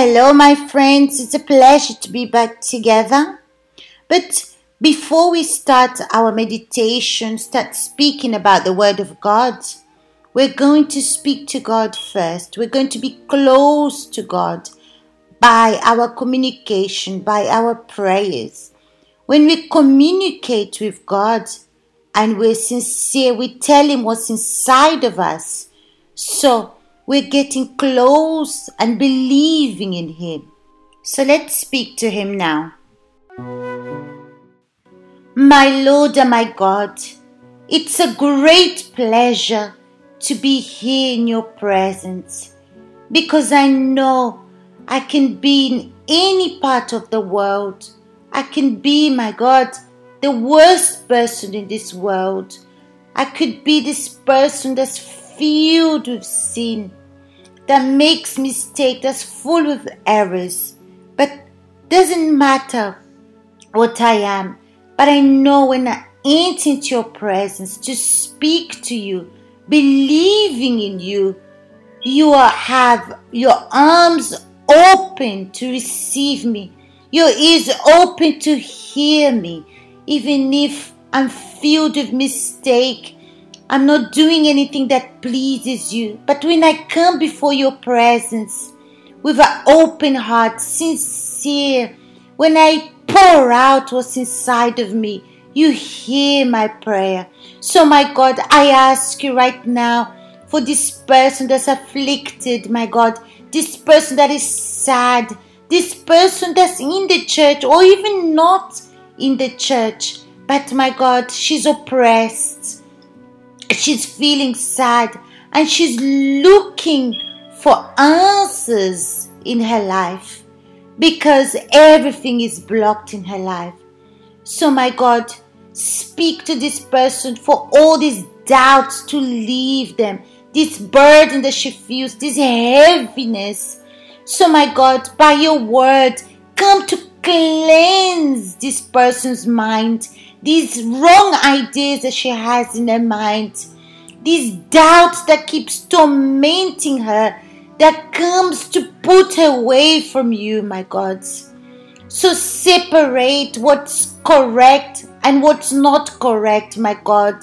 Hello, my friends. It's a pleasure to be back together. But before we start our meditation, start speaking about the Word of God, we're going to speak to God first. We're going to be close to God by our communication, by our prayers. When we communicate with God and we're sincere, we tell Him what's inside of us. So, we're getting close and believing in Him. So let's speak to Him now. My Lord and my God, it's a great pleasure to be here in your presence because I know I can be in any part of the world. I can be, my God, the worst person in this world. I could be this person that's filled with sin that makes mistake, that's full of errors. But doesn't matter what I am. But I know when I enter into your presence to speak to you, believing in you, you have your arms open to receive me, your ears open to hear me, even if I'm filled with mistake I'm not doing anything that pleases you. But when I come before your presence with an open heart, sincere, when I pour out what's inside of me, you hear my prayer. So, my God, I ask you right now for this person that's afflicted, my God, this person that is sad, this person that's in the church or even not in the church, but my God, she's oppressed she's feeling sad and she's looking for answers in her life because everything is blocked in her life. So, my God, speak to this person for all these doubts to leave them, this burden that she feels, this heaviness. So, my God, by your word, come to cleanse this person's mind these wrong ideas that she has in her mind, these doubts that keeps tormenting her, that comes to put her away from you, my God. So separate what's correct and what's not correct, my God.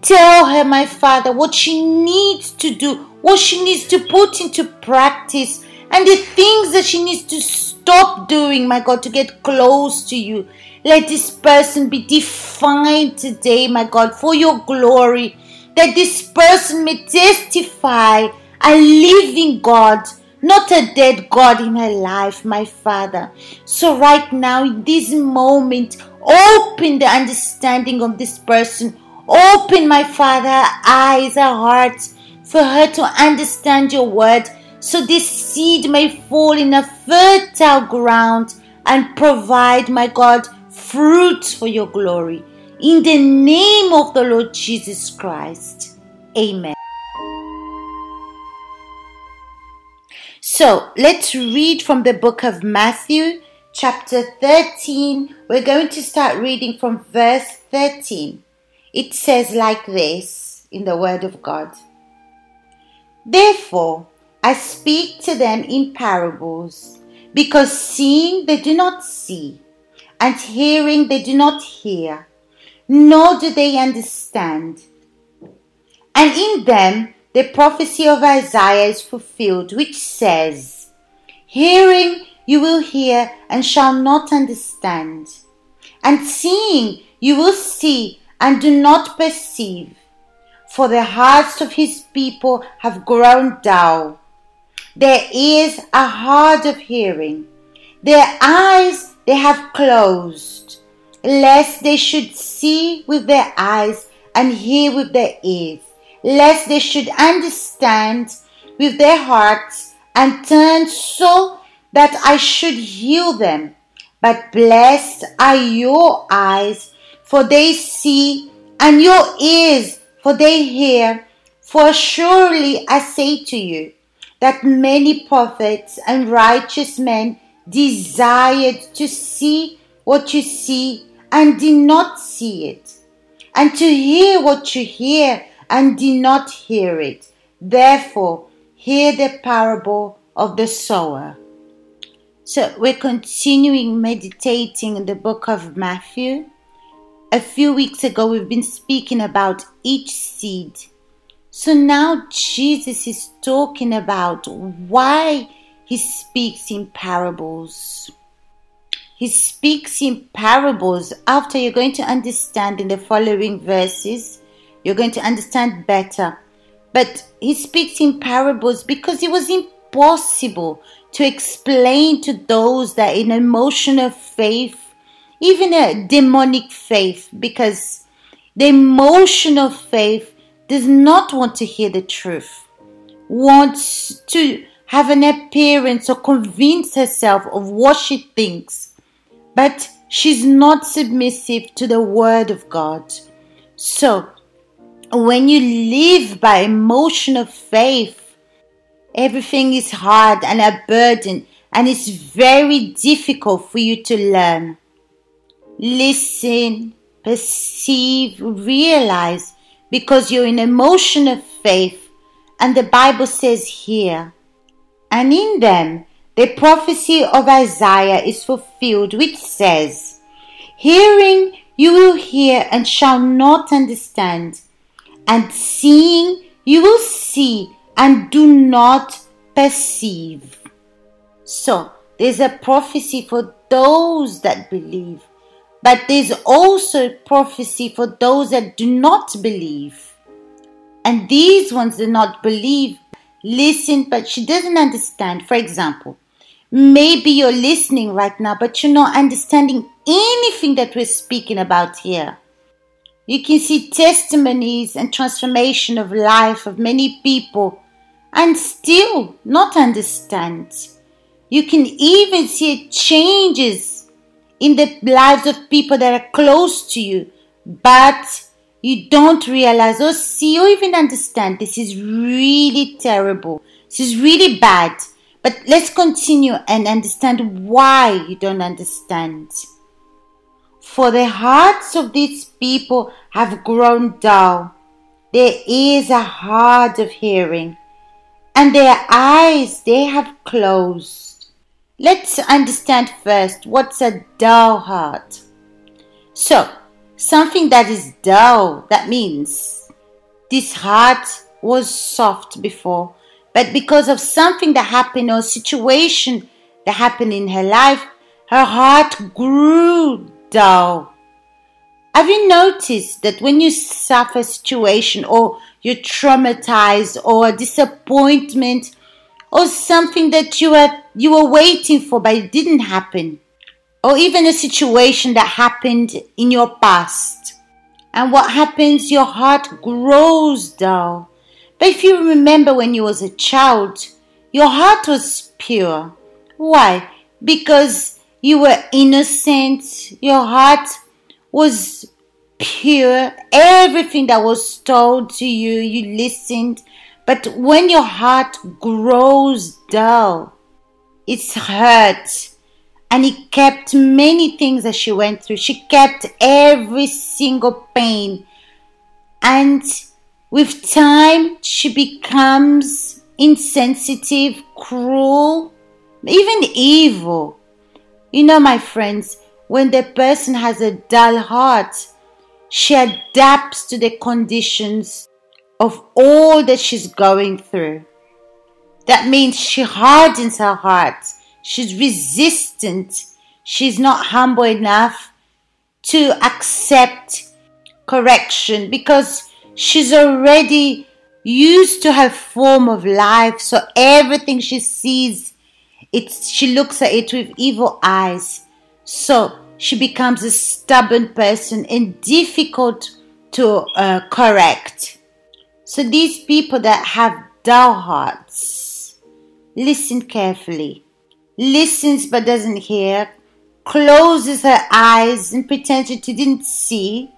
Tell her, my Father, what she needs to do, what she needs to put into practice, and the things that she needs to stop doing, my God, to get close to you. Let this person be defined today, my God, for your glory. That this person may testify a living God, not a dead God in her life, my Father. So, right now, in this moment, open the understanding of this person. Open, my Father, eyes, her heart, for her to understand your word, so this seed may fall in a fertile ground and provide, my God, fruits for your glory. In the name of the Lord Jesus Christ. Amen. So let's read from the book of Matthew, chapter 13. We're going to start reading from verse 13. It says like this in the Word of God Therefore, I speak to them in parables, because seeing they do not see and hearing they do not hear, nor do they understand. And in them the prophecy of Isaiah is fulfilled, which says, Hearing you will hear and shall not understand, and seeing you will see and do not perceive, for the hearts of his people have grown dull. Their ears are hard of hearing, their eyes they have closed, lest they should see with their eyes and hear with their ears, lest they should understand with their hearts and turn so that I should heal them. But blessed are your eyes, for they see, and your ears, for they hear. For surely I say to you that many prophets and righteous men desired to see what you see and did not see it, and to hear what you hear and did not hear it. Therefore, hear the parable of the sower. So, we're continuing meditating in the book of Matthew. A few weeks ago, we've been speaking about each seed. So now Jesus is talking about why he speaks in parables. He speaks in parables after you're going to understand in the following verses. You're going to understand better. But he speaks in parables because it was impossible to explain to those that in emotional faith, even a demonic faith, because the emotional faith does not want to hear the truth, wants to have an appearance or convince herself of what she thinks, but she's not submissive to the word of God. So, when you live by emotional faith, Everything is hard and a burden, and it's very difficult for you to learn. Listen, perceive, realize, because you're in emotional faith, and the Bible says here, and in them the prophecy of Isaiah is fulfilled, which says, Hearing you will hear and shall not understand, and seeing you will see and do not perceive. So, there's a prophecy for those that believe, but there's also prophecy for those that do not believe. And these ones do not believe, listen, but she doesn't understand. For example, maybe you're listening right now, but you're not understanding anything that we're speaking about here. You can see testimonies and transformation of life of many people and still not understand. You can even see changes in the lives of people that are close to you, but you don't realize or see or even understand this is really terrible. This is really bad. But let's continue and understand why you don't understand. For the hearts of these people have grown dull. Their ears are hard of hearing and their eyes they have closed. Let's understand first what's a dull heart. So, something that is dull, that means this heart was soft before, but because of something that happened or situation that happened in her life, her heart grew dull. Have you noticed that when you suffer a situation or you're traumatized or a disappointment or something that you were you were waiting for but it didn't happen. Or even a situation that happened in your past. And what happens your heart grows dull. But if you remember when you was a child your heart was pure. Why? Because you were innocent. Your heart was pure. Everything that was told to you, you listened. But when your heart grows dull, it's hurt. And it kept many things that she went through. She kept every single pain. And with time, she becomes insensitive, cruel, even evil. You know, my friends, when the person has a dull heart, she adapts to the conditions of all that she's going through. That means she hardens her heart. She's resistant. She's not humble enough to accept correction because she's already used to her form of life. So everything she sees, it's, she looks at it with evil eyes. So she becomes a stubborn person and difficult to uh, correct. So these people that have dull hearts, listen carefully, listens but doesn't hear, closes her eyes and pretends that you didn't see.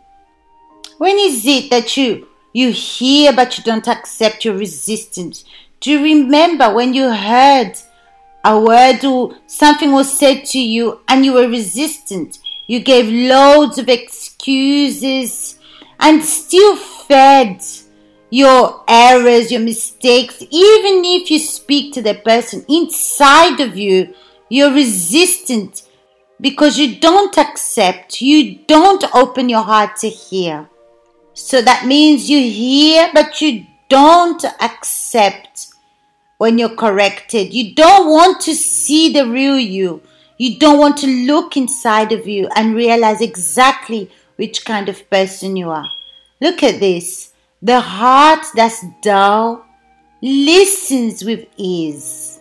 When is it that you you hear but you don't accept your resistance? Do you remember when you heard a word or something was said to you and you were resistant. You gave loads of excuses and still fed your errors, your mistakes, even if you speak to the person inside of you, You're resistant because you don't accept, you don't open your heart to hear. So that means you hear, but you don't accept when you're corrected. You don't want to see the real you. You don't want to look inside of you and realize exactly which kind of person you are. Look at this. The heart that's dull listens with ease,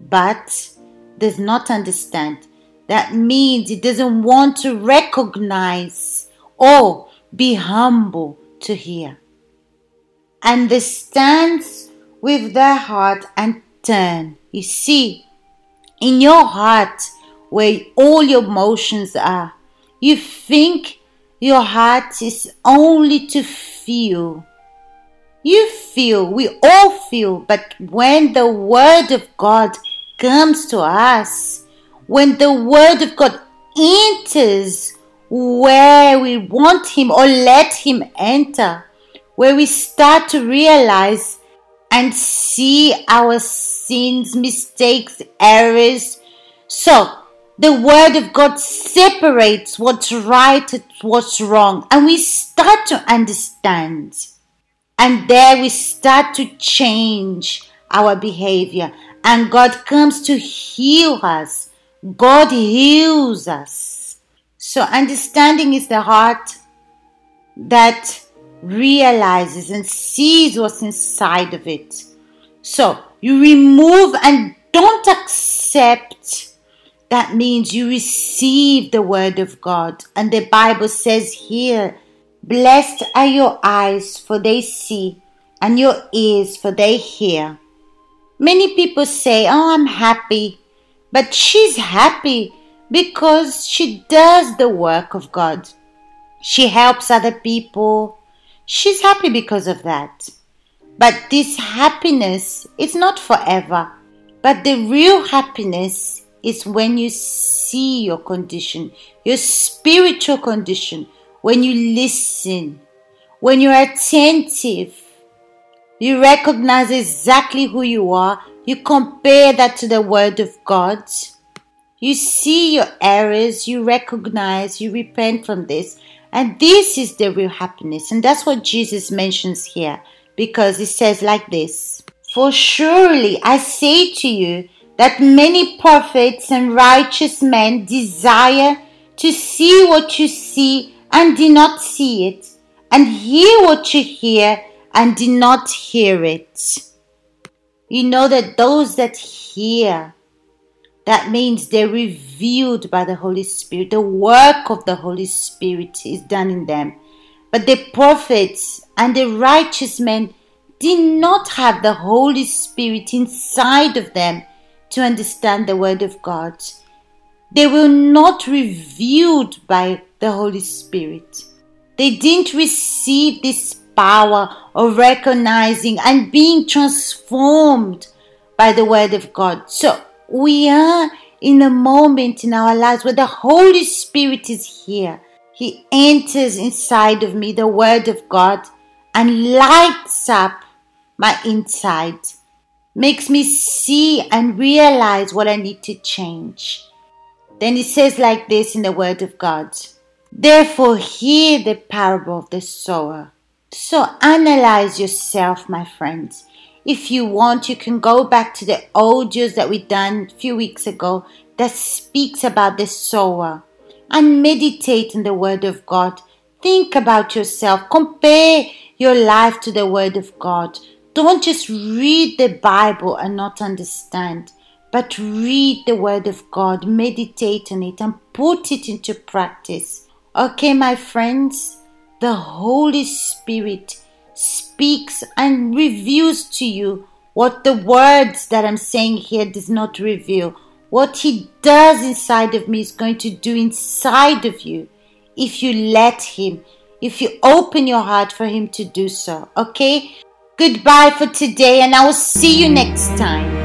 but does not understand. That means it doesn't want to recognize or be humble to hear. Understands with their heart and turn. You see, in your heart, where all your emotions are, you think your heart is only to feel. You feel, we all feel, but when the Word of God comes to us, when the Word of God enters where we want Him or let Him enter, where we start to realize and see our sins, mistakes, errors. So, the Word of God separates what's right and what's wrong, and we start to understand. And there we start to change our behavior, and God comes to heal us. God heals us. So, understanding is the heart that realizes and sees what's inside of it. So, you remove and don't accept that means you receive the word of God. And the Bible says here, Blessed are your eyes, for they see, and your ears, for they hear. Many people say, Oh, I'm happy. But she's happy because she does the work of God. She helps other people. She's happy because of that. But this happiness is not forever. But the real happiness is when you see your condition, your spiritual condition, when you listen, when you're attentive, you recognize exactly who you are, you compare that to the Word of God, you see your errors, you recognize, you repent from this, and this is the real happiness. And that's what Jesus mentions here because he says like this For surely I say to you, that many prophets and righteous men desire to see what you see and do not see it, and hear what you hear and do not hear it. You know that those that hear, that means they're revealed by the Holy Spirit. The work of the Holy Spirit is done in them. But the prophets and the righteous men did not have the Holy Spirit inside of them to understand the Word of God. They were not revealed by the Holy Spirit. They didn't receive this power of recognizing and being transformed by the Word of God. So we are in a moment in our lives where the Holy Spirit is here. He enters inside of me, the Word of God, and lights up my inside makes me see and realize what I need to change. Then it says like this in the Word of God Therefore, hear the parable of the sower. So, analyze yourself, my friends. If you want, you can go back to the audios that we done a few weeks ago that speaks about the sower and meditate in the Word of God. Think about yourself. Compare your life to the Word of God. Don't just read the Bible and not understand, but read the Word of God, meditate on it, and put it into practice. Okay, my friends, the Holy Spirit speaks and reveals to you what the words that I'm saying here does not reveal. What He does inside of me is going to do inside of you if you let Him, if you open your heart for Him to do so. Okay? Goodbye for today, and I will see you next time.